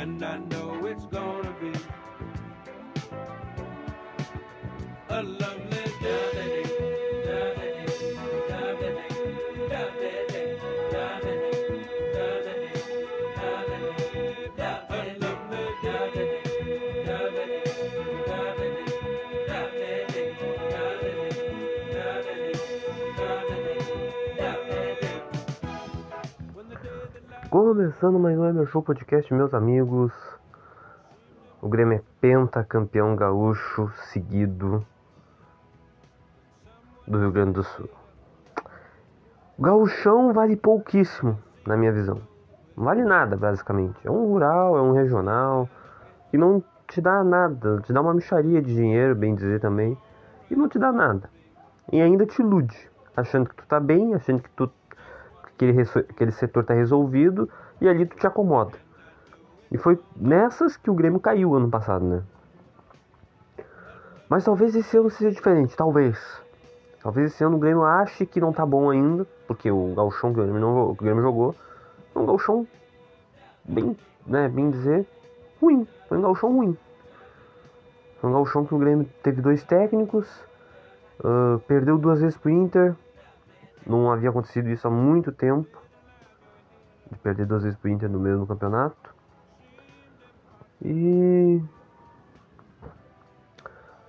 And I know it's gonna be Começando mais um Emer Show Podcast, meus amigos. O Grêmio é pentacampeão gaúcho seguido do Rio Grande do Sul. O gauchão vale pouquíssimo, na minha visão. Não vale nada, basicamente. É um rural, é um regional, e não te dá nada. Te dá uma micharia de dinheiro, bem dizer também, e não te dá nada. E ainda te ilude, achando que tu tá bem, achando que tu aquele, aquele setor está resolvido e ali tu te acomoda. E foi nessas que o Grêmio caiu ano passado, né? Mas talvez esse ano seja diferente, talvez. Talvez esse ano o Grêmio ache que não tá bom ainda, porque o galchão que o Grêmio, não, o Grêmio jogou é um galchão bem, né, bem dizer, ruim. Foi um galchão ruim. Foi um galchão que o Grêmio teve dois técnicos, uh, perdeu duas vezes pro Inter, não havia acontecido isso há muito tempo. De perder duas vezes pro Inter no mesmo campeonato. E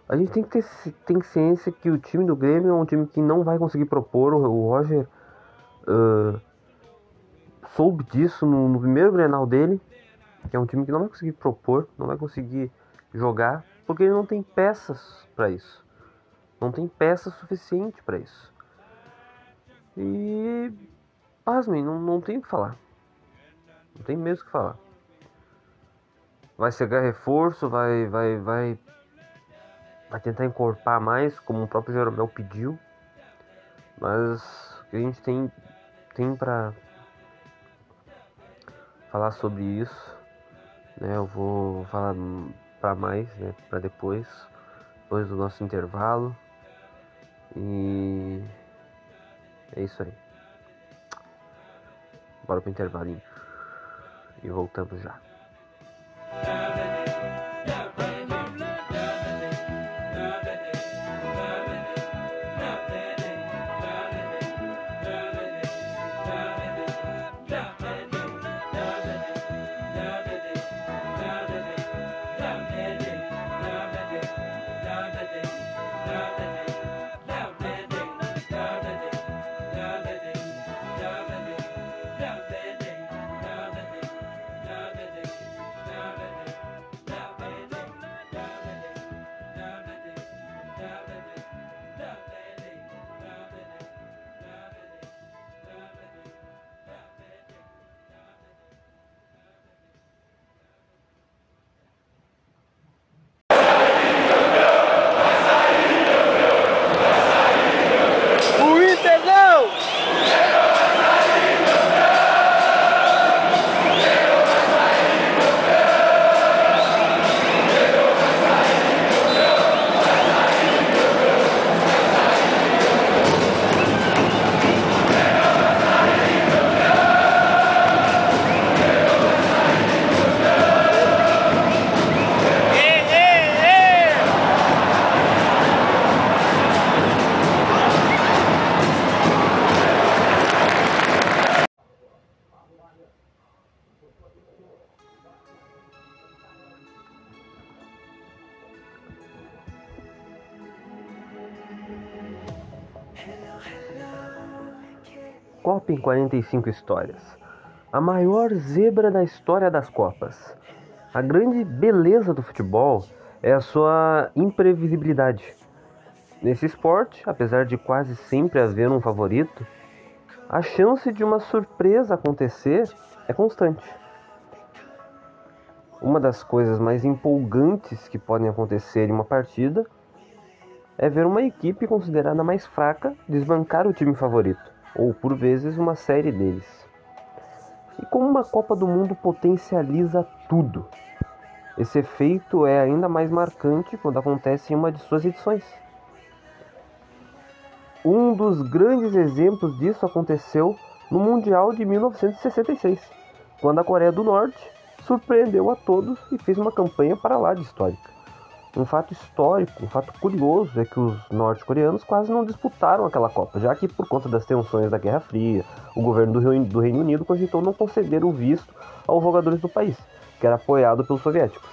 a gente tem que ter tem ciência que o time do Grêmio é um time que não vai conseguir propor. O Roger uh, soube disso no, no, primeiro Grenal dele, que é um time que não vai conseguir propor, não vai conseguir jogar, porque ele não tem peças para isso. Não tem peça suficiente para isso. E. Pasmem, não, não tem o que falar. Não tem mesmo o que falar. Vai chegar reforço, vai. vai. vai. Vai tentar encorpar mais, como o próprio Jeromel pediu. Mas o que a gente tem. tem pra. falar sobre isso. Né, eu vou falar para mais, né, para depois, depois do nosso intervalo. E é isso aí. Bora pro intervalinho. E voltamos já. 45 histórias. a maior zebra da história das Copas. A grande beleza do futebol é a sua imprevisibilidade. Nesse esporte, apesar de quase sempre haver um favorito, a chance de uma surpresa acontecer é constante. Uma das coisas mais empolgantes que podem acontecer em uma partida é ver uma equipe considerada mais fraca desbancar o time favorito, ou por vezes uma série deles. E como uma Copa do Mundo potencializa tudo, esse efeito é ainda mais marcante quando acontece em uma de suas edições. Um dos grandes exemplos disso aconteceu no Mundial de 1966, quando a Coreia do Norte surpreendeu a todos e fez uma campanha para lá de histórica. Um fato histórico, um fato curioso é que os norte-coreanos quase não disputaram aquela Copa, já que por conta das tensões da Guerra Fria, o governo do Reino Unido cogitou não conceder o visto aos jogadores do país, que era apoiado pelos soviéticos.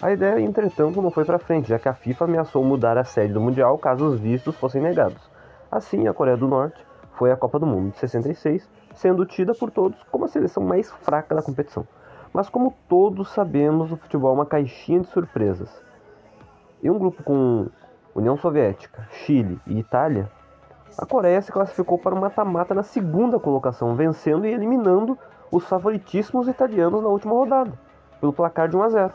A ideia, entretanto, não foi para frente, já que a FIFA ameaçou mudar a sede do Mundial caso os vistos fossem negados. Assim, a Coreia do Norte foi à Copa do Mundo de 66, sendo tida por todos como a seleção mais fraca da competição. Mas como todos sabemos, o futebol é uma caixinha de surpresas. Em um grupo com União Soviética, Chile e Itália, a Coreia se classificou para o mata-mata na segunda colocação, vencendo e eliminando os favoritíssimos italianos na última rodada, pelo placar de 1 a 0.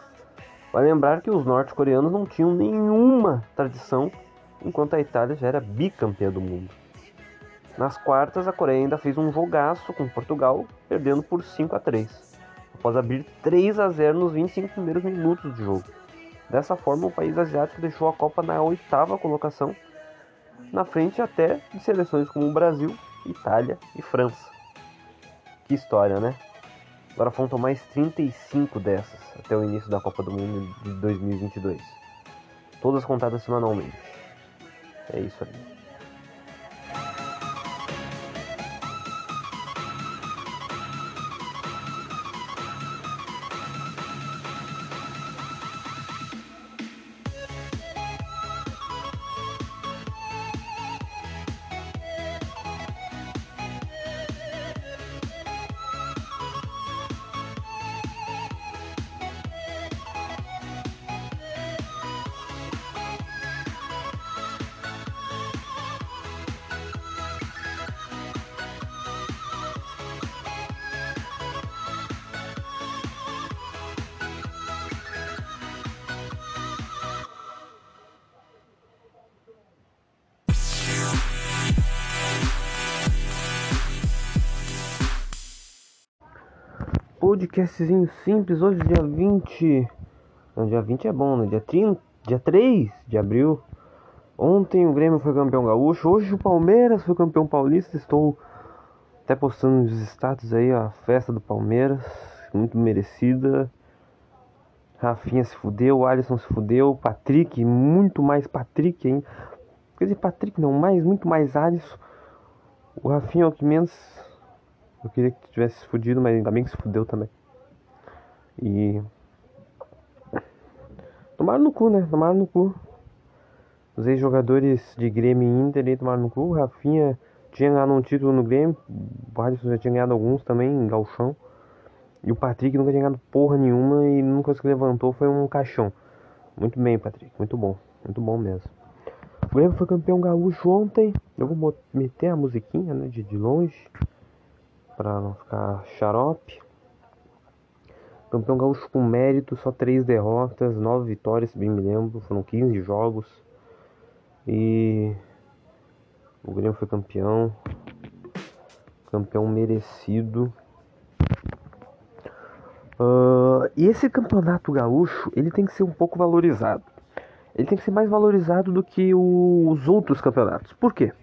Vai lembrar que os norte-coreanos não tinham nenhuma tradição, enquanto a Itália já era bicampeã do mundo. Nas quartas, a Coreia ainda fez um jogaço com Portugal, perdendo por 5 a 3, após abrir 3 a 0 nos 25 primeiros minutos de jogo. Dessa forma, o país asiático deixou a Copa na oitava colocação, na frente até de seleções como Brasil, Itália e França. Que história, né? Agora faltam mais 35 dessas até o início da Copa do Mundo de 2022. Todas contadas semanalmente. É isso aí. Podcastzinho simples hoje dia 20. Não, dia 20 é bom, né? Dia 30, dia 3 de abril. Ontem o Grêmio foi campeão gaúcho, hoje o Palmeiras foi campeão paulista. Estou até postando nos status aí a festa do Palmeiras, muito merecida. Rafinha se fudeu, Alisson se fudeu, Patrick, muito mais Patrick ainda. Quer dizer, Patrick não, mais, muito mais Alisson. O Rafinha é o que menos eu queria que tivesse se fudido, mas ainda bem que se fudeu também. E. Tomaram no cu, né? Tomaram no cu. Os ex-jogadores de Grêmio e Inter aí tomaram no cu. O Rafinha tinha ganhado um título no Grêmio. O Alisson já tinha ganhado alguns também em Galchão. E o Patrick nunca tinha ganhado porra nenhuma e nunca se levantou. Foi um caixão. Muito bem, Patrick. Muito bom. Muito bom mesmo. O Grêmio foi campeão gaúcho ontem. Eu vou meter a musiquinha, né? De, de longe para não ficar xarope. Campeão gaúcho com mérito, só três derrotas, nove vitórias, se bem me lembro, foram 15 jogos. E o Grêmio foi campeão. Campeão merecido. Uh, e esse campeonato gaúcho, ele tem que ser um pouco valorizado. Ele tem que ser mais valorizado do que os outros campeonatos. Por quê?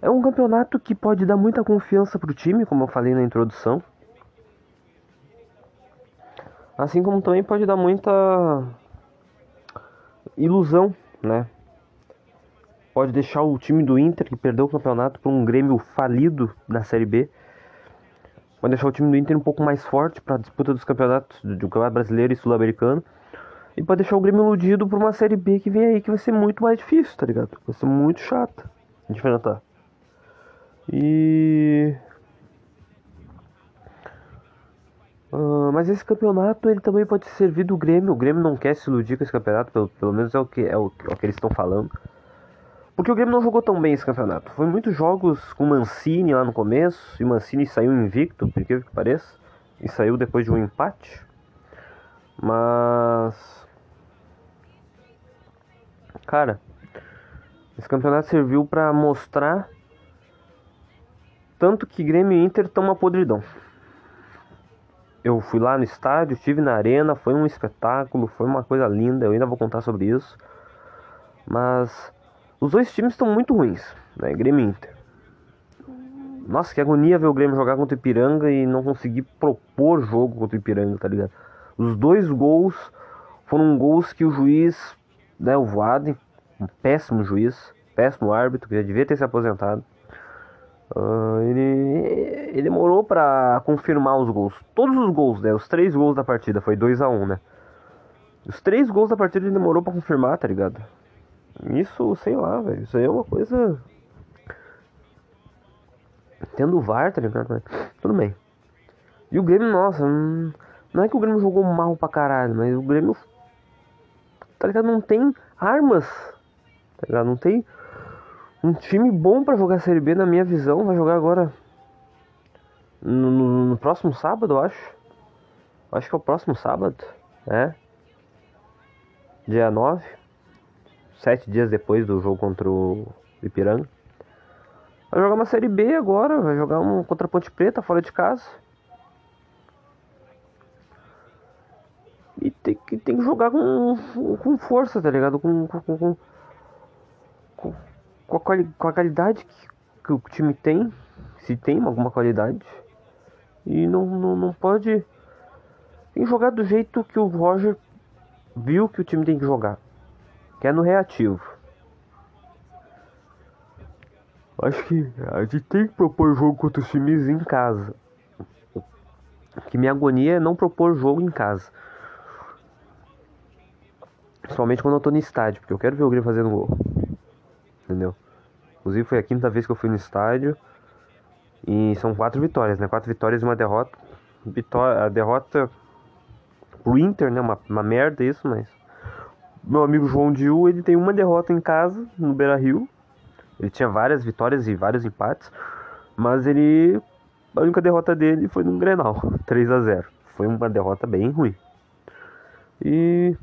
É um campeonato que pode dar muita confiança pro time, como eu falei na introdução. Assim como também pode dar muita ilusão, né? Pode deixar o time do Inter, que perdeu o campeonato, para um Grêmio falido da Série B. Pode deixar o time do Inter um pouco mais forte para a disputa dos campeonatos do Campeonato Brasileiro e Sul-Americano. E pode deixar o Grêmio iludido por uma Série B que vem aí que vai ser muito mais difícil, tá ligado? Vai ser muito chata de enfrentar. E Ah, mas esse campeonato ele também pode servir do Grêmio. O Grêmio não quer se iludir com esse campeonato, pelo, pelo menos é o que é o, é o que eles estão falando. Porque o Grêmio não jogou tão bem esse campeonato. Foi muitos jogos com Mancini lá no começo, e Mancini saiu invicto, por que que pareça, e saiu depois de um empate. Mas cara, esse campeonato serviu para mostrar tanto que Grêmio e Inter estão uma podridão. Eu fui lá no estádio, estive na arena, foi um espetáculo, foi uma coisa linda, eu ainda vou contar sobre isso. Mas os dois times estão muito ruins, né? Grêmio e Inter. Nossa, que agonia ver o Grêmio jogar contra o Ipiranga e não conseguir propor jogo contra o Ipiranga, tá ligado? Os dois gols foram gols que o juiz, né, o Voaden, um péssimo juiz, péssimo árbitro, que já devia ter se aposentado. Uh, ele, ele demorou para confirmar os gols. Todos os gols, né? Os três gols da partida, foi 2 a 1 um, né? Os três gols da partida ele demorou para confirmar, tá ligado? Isso, sei lá, velho. Isso aí é uma coisa. Tendo VAR, tá ligado? Tudo bem. E o Grêmio, nossa, hum, não é que o Grêmio jogou mal pra caralho, mas o Grêmio. Tá ligado? Não tem armas. Tá ligado? Não tem um time bom para jogar a Série B, na minha visão. Vai jogar agora. No, no, no próximo sábado, eu acho. Acho que é o próximo sábado. É. Dia 9 sete dias depois do jogo contra o Ipiranga. Vai jogar uma Série B agora, vai jogar um contra a Ponte Preta fora de casa. E tem que, tem que jogar com, com força, tá ligado? Com, com, com, com, com a, quali, com a qualidade que, que o time tem, se tem alguma qualidade. E não, não, não pode. Tem jogar do jeito que o Roger viu que o time tem que jogar que é no reativo. Acho que a gente tem que propor jogo contra os times em casa. Que minha agonia é não propor jogo em casa. Principalmente quando eu tô no estádio, porque eu quero ver o Grêmio fazendo gol. Entendeu? Inclusive foi a quinta vez que eu fui no estádio. E são quatro vitórias, né? Quatro vitórias e uma derrota. Vitória, a derrota pro Inter, né? Uma, uma merda isso, mas meu amigo João Diu, ele tem uma derrota em casa, no Beira Rio. Ele tinha várias vitórias e vários empates. Mas ele. A única derrota dele foi no Grenal, 3 a 0 Foi uma derrota bem ruim. E.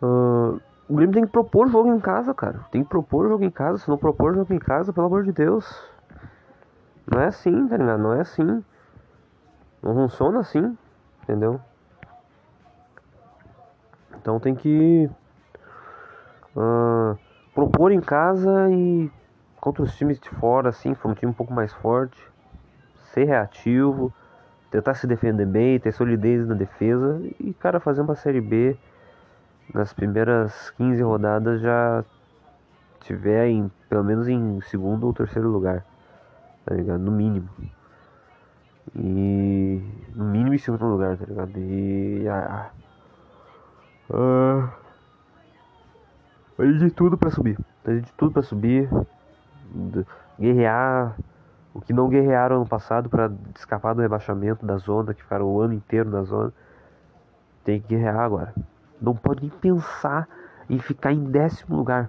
Uh, o Grêmio tem que propor jogo em casa, cara. Tem que propor jogo em casa. Se não propor jogo em casa, pelo amor de Deus. Não é assim, tá ligado? Não é assim. Não funciona assim, entendeu? Então tem que uh, propor em casa e contra os times de fora, assim, for um time um pouco mais forte, ser reativo, tentar se defender bem, ter solidez na defesa e, cara, fazer uma Série B nas primeiras 15 rodadas já tiver em, pelo menos em segundo ou terceiro lugar, tá ligado? No mínimo. E no mínimo em segundo lugar, tá ligado? E ah, Uh, de tudo para subir. de tudo para subir. Guerrear o que não guerrearam ano passado para escapar do rebaixamento da zona, que ficaram o ano inteiro na zona. Tem que guerrear agora. Não pode nem pensar em ficar em décimo lugar.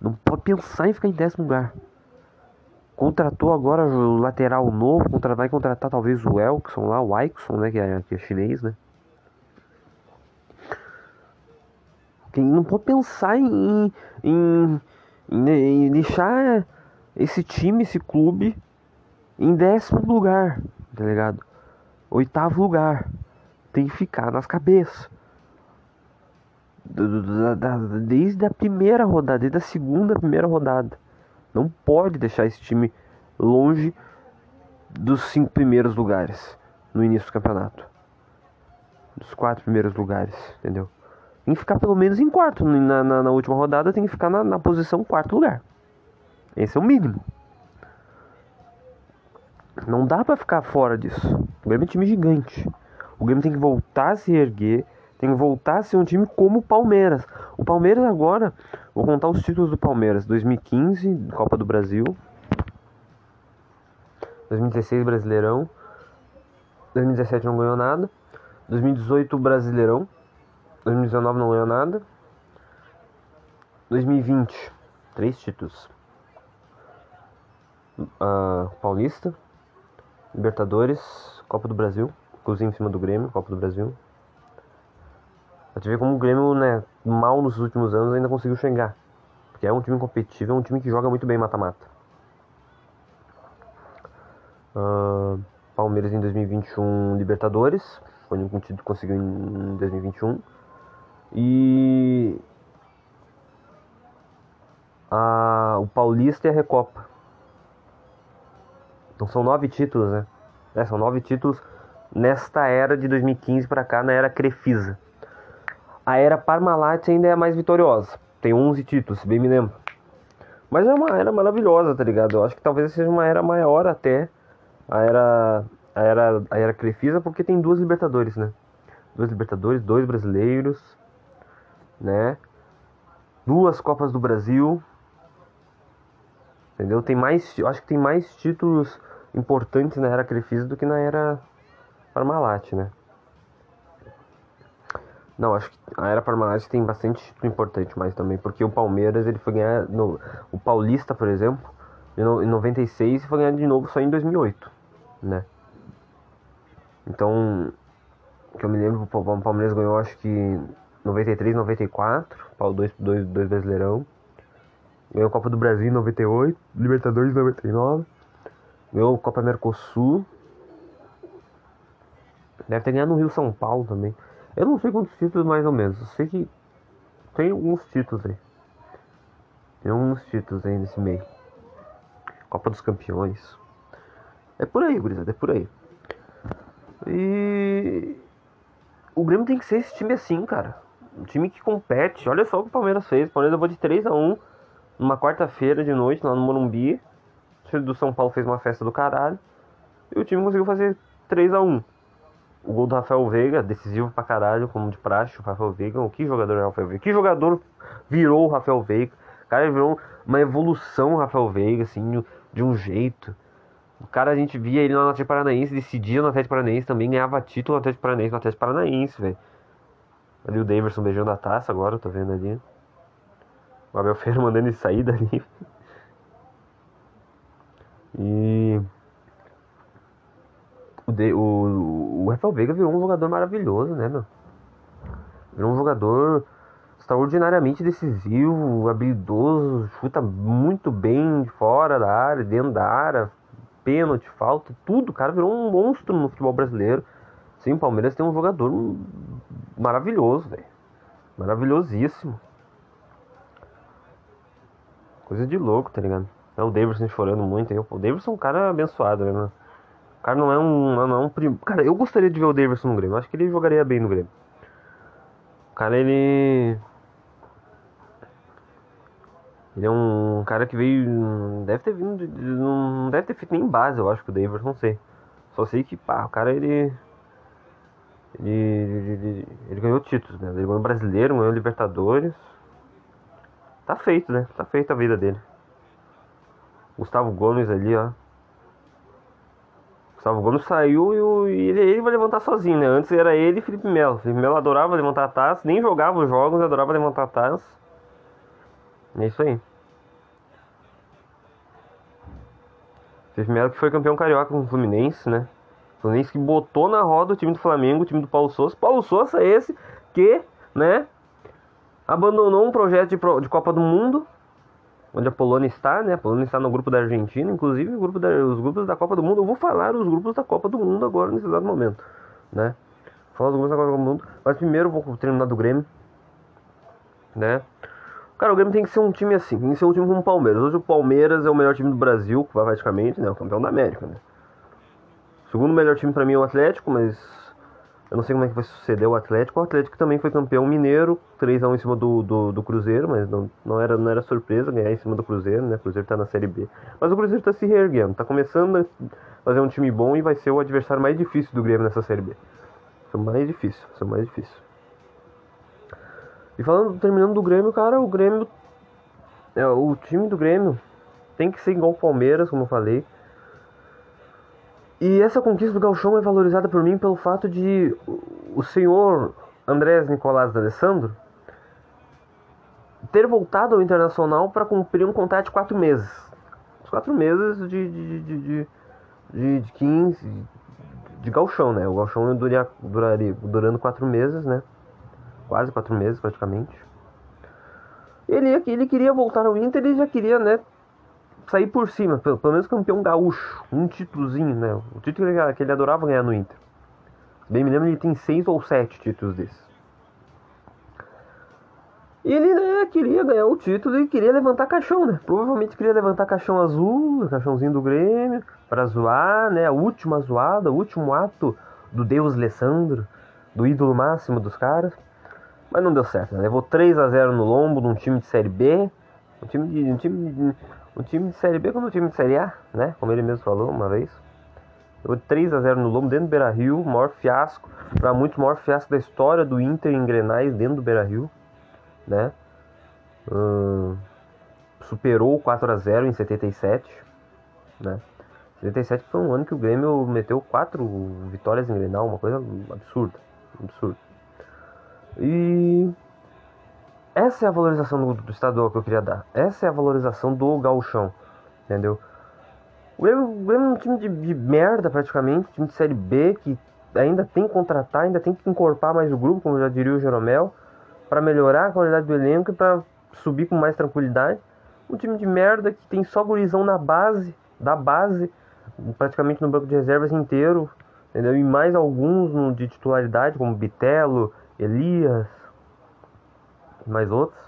Não pode pensar em ficar em décimo lugar. Contratou agora o lateral novo, vai contratar talvez o Elkson lá, o Aikson, né, que é, que é chinês, né? Quem não pode pensar em, em, em, em deixar esse time, esse clube, em décimo lugar, tá ligado? Oitavo lugar. Tem que ficar nas cabeças. Desde a primeira rodada, desde a segunda primeira rodada. Não pode deixar esse time longe dos cinco primeiros lugares no início do campeonato. Dos quatro primeiros lugares, entendeu? tem que ficar pelo menos em quarto. Na, na, na última rodada tem que ficar na, na, posição quarto lugar. Esse é o mínimo. Não dá para ficar fora disso. O Grêmio é um time gigante. O Grêmio tem que voltar a se erguer. Tem que voltar a ser um time como o Palmeiras. O Palmeiras agora, vou contar os títulos do Palmeiras: 2015, Copa do Brasil. 2016, Brasileirão. 2017 não ganhou nada. 2018 Brasileirão. 2019 não ganhou nada. 2020, três títulos. Uh, Paulista, Libertadores, Copa do Brasil, inclusive em cima do Grêmio, Copa do Brasil. A gente vê como o Grêmio, né, mal nos últimos anos ainda conseguiu chegar. Porque é um time competitivo, é um time que joga muito bem mata-mata. Uh, Palmeiras em 2021 Libertadores, foi único título que conseguiu em 2021. E a, o Paulista e a Recopa. Então são nove títulos, né? É, são nove títulos nesta era de 2015 para cá, na era Crefisa. A era Parmalat ainda é a mais vitoriosa. Tem 11 títulos, se bem me lembro. Mas é uma era maravilhosa, tá ligado? Eu acho que talvez seja uma era maior até a era a era a era Crefisa, porque tem duas Libertadores, né? Duas Libertadores, dois brasileiros, né? Duas Copas do Brasil, Entendeu? Tem mais, eu acho que tem mais títulos importantes na era Crefisa do que na era Parmalat, né? Não, acho que a era Parmalat tem bastante título importante mais também, porque o Palmeiras ele foi ganhar no, o Paulista, por exemplo, em 96 e foi ganhar de novo só em 2008, né? Então, que eu me lembro, o Palmeiras ganhou acho que 93, 94, Paulo dois, dois, dois Brasileirão. Ganhou a Copa do Brasil em 98, Libertadores em 99. Ganhou a Copa Mercosul. Deve ter ganhado no Rio São Paulo também. Eu não sei quantos títulos mais ou menos. Eu sei que tem alguns títulos aí. Tem alguns títulos aí nesse meio. Copa dos Campeões. É por aí, gurizada, é por aí. E o Grêmio tem que ser esse time assim, cara. Um time que compete. Olha só o que o Palmeiras fez. O Palmeiras levou de 3 a 1 numa quarta-feira de noite lá no Morumbi. O time do São Paulo fez uma festa do caralho. E o time conseguiu fazer 3 a 1 O gol do Rafael Veiga, decisivo pra caralho, como de praxe, o Rafael Veiga. Que jogador é o Rafael Veiga? Que jogador virou o Rafael Veiga? O cara virou uma evolução o Rafael Veiga, assim, de um jeito. O cara a gente via ele no Atlético Paranaense, decidia no Atlético Paranaense também, ganhava título no Atlético Paranaense, no Atlético Paranaense, velho. Ali o Davidson beijando a taça agora, eu tô vendo ali. O Abel Ferreira mandando ele sair dali. E. O, de, o, o Rafael Veiga virou um jogador maravilhoso, né, meu? Virou um jogador extraordinariamente decisivo, habilidoso, chuta muito bem fora da área, dentro da área, pênalti, falta, tudo. O cara virou um monstro no futebol brasileiro. Sim, o Palmeiras tem um jogador maravilhoso, velho. Maravilhosíssimo. Coisa de louco, tá ligado? É o Davidson chorando muito. aí o Davidson é um cara abençoado, né, mano? O cara não é um. Não é um prim... Cara, eu gostaria de ver o Davidson no Grêmio. Acho que ele jogaria bem no Grêmio. O cara, ele. Ele é um cara que veio. Deve ter vindo. Não deve ter feito nem base, eu acho que o Davidson, não sei. Só sei que, pá, o cara, ele. Ele, ele, ele, ele ganhou títulos, né? Ele ganhou brasileiro, ganhou Libertadores. Tá feito, né? Tá feita a vida dele. Gustavo Gomes ali, ó. Gustavo Gomes saiu e, o, e ele, ele vai levantar sozinho, né? Antes era ele e Felipe Melo. Felipe Melo adorava levantar a taça, nem jogava os jogos, adorava levantar a taça. É isso aí. Felipe Melo que foi campeão carioca com o Fluminense, né? Fluminense que botou na roda o time do Flamengo, o time do Paulo Souza. Paulo Souza é esse que, né? abandonou um projeto de, de Copa do Mundo, onde a Polônia está, né? A Polônia está no grupo da Argentina, inclusive grupo da, os grupos da Copa do Mundo. Eu vou falar os grupos da Copa do Mundo agora, nesse exato momento, né? Vou falar os grupos da Copa do Mundo, mas primeiro vou terminar do Grêmio, né? Cara, o Grêmio tem que ser um time assim, tem que ser um time como o Palmeiras. Hoje o Palmeiras é o melhor time do Brasil, praticamente, né? O campeão da América, né? O segundo melhor time para mim é o Atlético, mas eu não sei como é que vai suceder o Atlético. O Atlético também foi campeão mineiro, 3x1 em cima do, do, do, Cruzeiro, mas não, não, era, não era surpresa ganhar em cima do Cruzeiro, né? O Cruzeiro tá na Série B. Mas o Cruzeiro tá se reerguendo, tá começando a fazer um time bom e vai ser o adversário mais difícil do Grêmio nessa Série B. São mais difícil, são mais difícil. E falando, terminando do Grêmio, cara, o Grêmio. É, o time do Grêmio tem que ser igual o Palmeiras, como eu falei. E essa conquista do Galchão é valorizada por mim pelo fato de o senhor Andrés Nicolás D'Alessandro ter voltado ao Internacional para cumprir um contrato de quatro meses. Os quatro meses de, de, de, de, de, de 15 de galchão, né? O galchão duraria, duraria durando quatro meses, né? Quase quatro meses praticamente. Ele, ele queria voltar ao Inter e já queria, né? Sair por cima, pelo, pelo menos campeão gaúcho, um títulozinho, né? O título que ele, que ele adorava ganhar no Inter. Bem me lembro, ele tem seis ou sete títulos desses. E ele né, queria ganhar o título e queria levantar caixão, né? Provavelmente queria levantar caixão azul, caixãozinho do Grêmio, para zoar, né? A última zoada, o último ato do Deus Alessandro, do ídolo máximo dos caras. Mas não deu certo, né? Levou 3 a 0 no lombo de um time de Série B. Um time de, um time de, um time de Série B como um time de Série A, né? Como ele mesmo falou uma vez. Levou 3 a 0 no lombo dentro do Beira-Rio, maior fiasco, para muitos maior fiasco da história do Inter em Grenais dentro do Beira-Rio né? Hum, superou 4 a 0 em 77, né? 77 foi um ano que o Grêmio meteu quatro vitórias em Grenal, uma coisa absurda, absurda. E essa é a valorização do, do estadual que eu queria dar. Essa é a valorização do gauchão, entendeu? O Grêmio, o Grêmio é um time de, de merda praticamente, time de série B que ainda tem que contratar, ainda tem que encorpar mais o grupo, como já diria o Jeromel para melhorar a qualidade do elenco e para subir com mais tranquilidade. Um time de merda que tem só gurizão na base, da base, praticamente no banco de reservas inteiro, entendeu? E mais alguns no, de titularidade, como Bitelo, Elias, mais outros.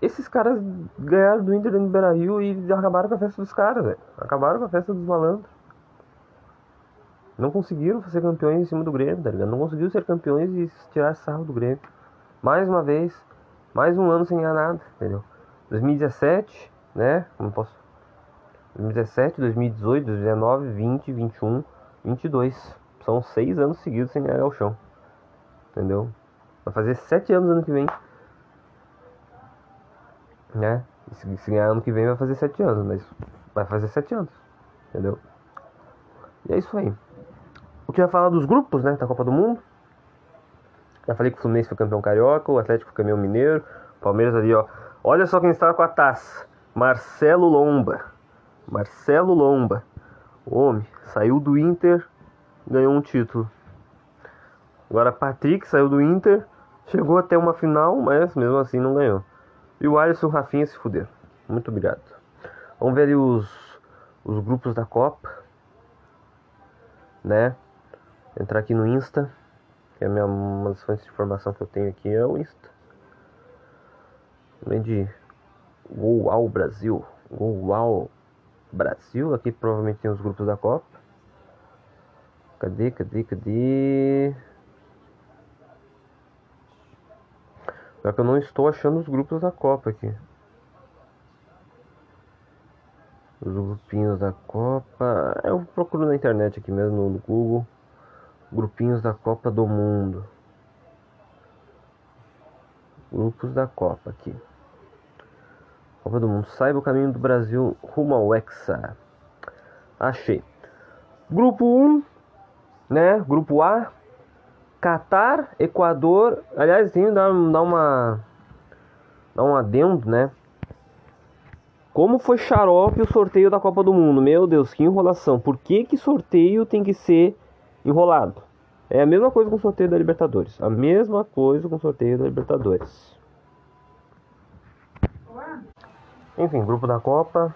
Esses caras ganharam do Inter no Beira Rio e acabaram com a festa dos caras, velho. Acabaram com a festa dos malandros. Não conseguiram ser campeões em cima do Grêmio, tá ligado? Não conseguiram ser campeões e tirar sarro do Grêmio. Mais uma vez, mais um ano sem ganhar nada, entendeu? 2017, né? Como posso. 2017, 2018, 2019, 20, 21, 22. São seis anos seguidos sem ganhar o chão. Entendeu? Vai fazer sete anos ano que vem. Né? Se, se ganhar ano que vem vai fazer sete anos, mas vai fazer sete anos. Entendeu? E é isso aí. O que vai falar dos grupos, né, da Copa do Mundo. Já falei que o Fluminense foi campeão carioca, o Atlético foi campeão mineiro, Palmeiras ali, ó. Olha só quem está com a taça. Marcelo Lomba. Marcelo Lomba. O homem saiu do Inter, ganhou um título. Agora Patrick saiu do Inter, chegou até uma final, mas mesmo assim não ganhou. E o Alisson Rafinha se fuderam. Muito obrigado. Vamos ver os, os grupos da Copa, né? entrar aqui no Insta, que é a minha, uma das fontes de informação que eu tenho aqui é o Insta. Além de Gol Brasil, Gol Brasil, aqui provavelmente tem os grupos da Copa. Cadê, cadê, cadê? Só que eu não estou achando os grupos da Copa aqui. Os grupinhos da Copa. Eu procuro na internet aqui mesmo no Google grupinhos da Copa do Mundo. Grupos da Copa aqui. Copa do Mundo. Saiba o caminho do Brasil rumo ao Hexa. Achei. Grupo 1, né? Grupo A. Catar, Equador. Aliás, tenho que dar, dar uma. Dar um adendo, né? Como foi xarope o sorteio da Copa do Mundo? Meu Deus, que enrolação. Por que, que sorteio tem que ser enrolado. É a mesma coisa com o sorteio da Libertadores. A mesma coisa com o sorteio da Libertadores. Enfim, grupo da Copa.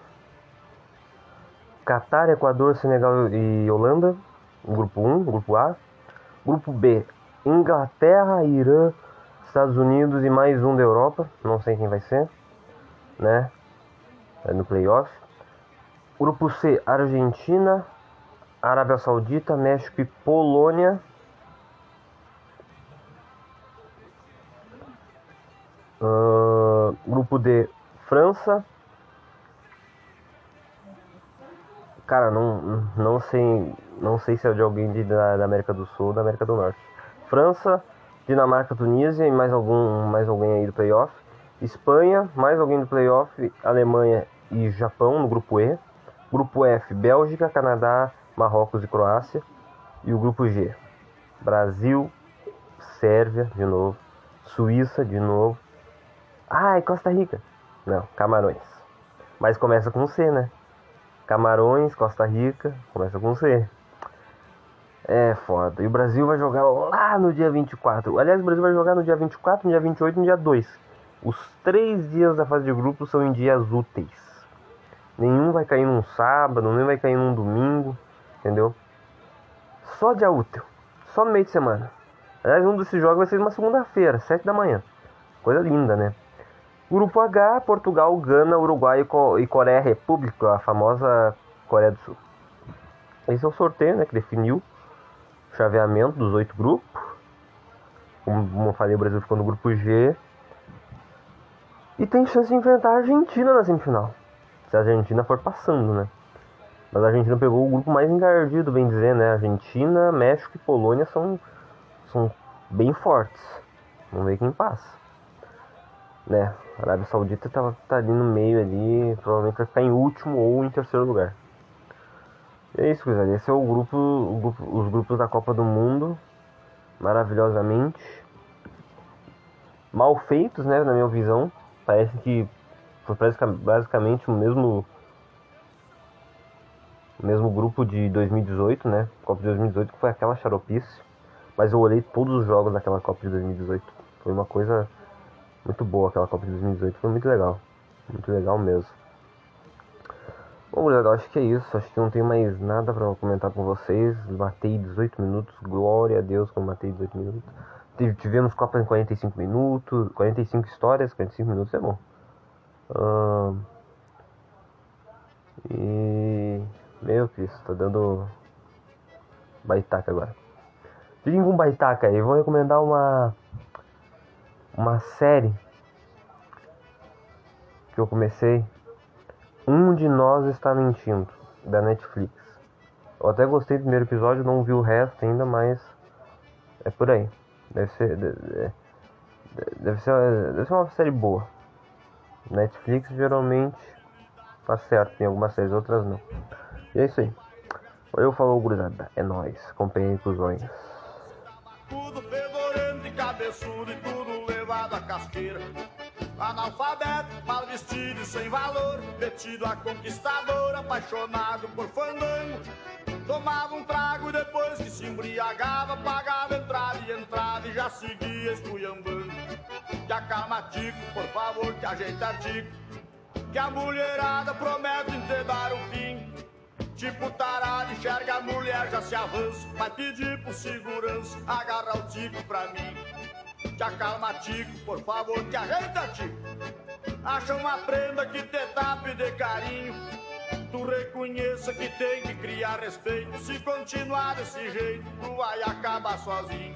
Catar, Equador, Senegal e Holanda. Grupo 1, grupo A. Grupo B, Inglaterra, Irã, Estados Unidos e mais um da Europa. Não sei quem vai ser. Né? É no playoff. Grupo C, Argentina, Arábia Saudita, México e Polônia. Uh, grupo D, França. Cara, não, não sei, não sei se é de alguém de, da, da América do Sul ou da América do Norte. França, Dinamarca, Tunísia e mais algum, mais alguém aí do playoff. Espanha, mais alguém do playoff, Alemanha e Japão no grupo E. Grupo F, Bélgica, Canadá, Marrocos e Croácia. E o grupo G, Brasil, Sérvia de novo, Suíça de novo. Ai, Costa Rica. Não, Camarões. Mas começa com C, né? Camarões, Costa Rica, começa com C. É foda. E o Brasil vai jogar lá no dia 24. Aliás, o Brasil vai jogar no dia 24, no dia 28 e no dia 2. Os três dias da fase de grupo são em dias úteis. Nenhum vai cair num sábado, nem vai cair num domingo, entendeu? Só dia útil. Só no meio de semana. Aliás, um desses jogos vai ser uma segunda-feira, 7 da manhã. Coisa linda, né? Grupo H, Portugal, Gana, Uruguai e Coreia República, a famosa Coreia do Sul. Esse é o sorteio, né, que definiu chaveamento dos oito grupos. Como eu falei, o Brasil ficou no grupo G. E tem chance de enfrentar a Argentina na semifinal. Se a Argentina for passando, né? Mas a Argentina pegou o grupo mais encardido, bem dizer, né? Argentina, México e Polônia são, são bem fortes. Vamos ver quem passa. Né? A Arábia Saudita tá, tá ali no meio ali, provavelmente vai ficar em último ou em terceiro lugar. É isso, gurizada. Esse é o grupo, o grupo, os grupos da Copa do Mundo, maravilhosamente mal feitos, né, na minha visão. Parece que foi basicamente o mesmo o mesmo grupo de 2018, né? Copa de 2018 que foi aquela xaropice. Mas eu olhei todos os jogos daquela Copa de 2018. Foi uma coisa muito boa aquela Copa de 2018. Foi muito legal. Muito legal mesmo. Bom, galera, acho que é isso. Acho que não tem mais nada para comentar com vocês. Matei 18 minutos. Glória a Deus que eu matei 18 minutos. Tivemos Copa em 45 minutos. 45 histórias. 45 minutos é bom. e. Meu Cristo, tá dando. Baitaca agora. Fiquem com baitaca aí. Vou recomendar uma. Uma série. Que eu comecei. Um de nós está mentindo. Da Netflix. Eu até gostei do primeiro episódio, não vi o resto ainda, mas. É por aí. Deve ser. Deve ser, deve ser uma série boa. Netflix geralmente tá certo, tem algumas séries, outras não. E é isso aí. Eu falou, gurizada. É nóis. Acompanhei com os olhos. Tudo fedorento e cabeçudo e tudo levado casqueira. Analfabeto, mal vestido e sem valor. Metido a conquistador, apaixonado por fandango. Tomava um trago depois que se embriagava. Pagava entrada e entrada e já seguia esculhambando. Que acalma Tico, por favor, que ajeita Tico. Que a mulherada promete te dar o fim. Tipo tarado, enxerga a mulher, já se avança. Vai pedir pro segurança agarrar o Tico pra mim. Que acalma Tico, por favor, que ajeita Tico. Acha uma prenda que te tape de carinho. Tu reconheça que tem que criar respeito. Se continuar desse jeito, tu vai acabar sozinho.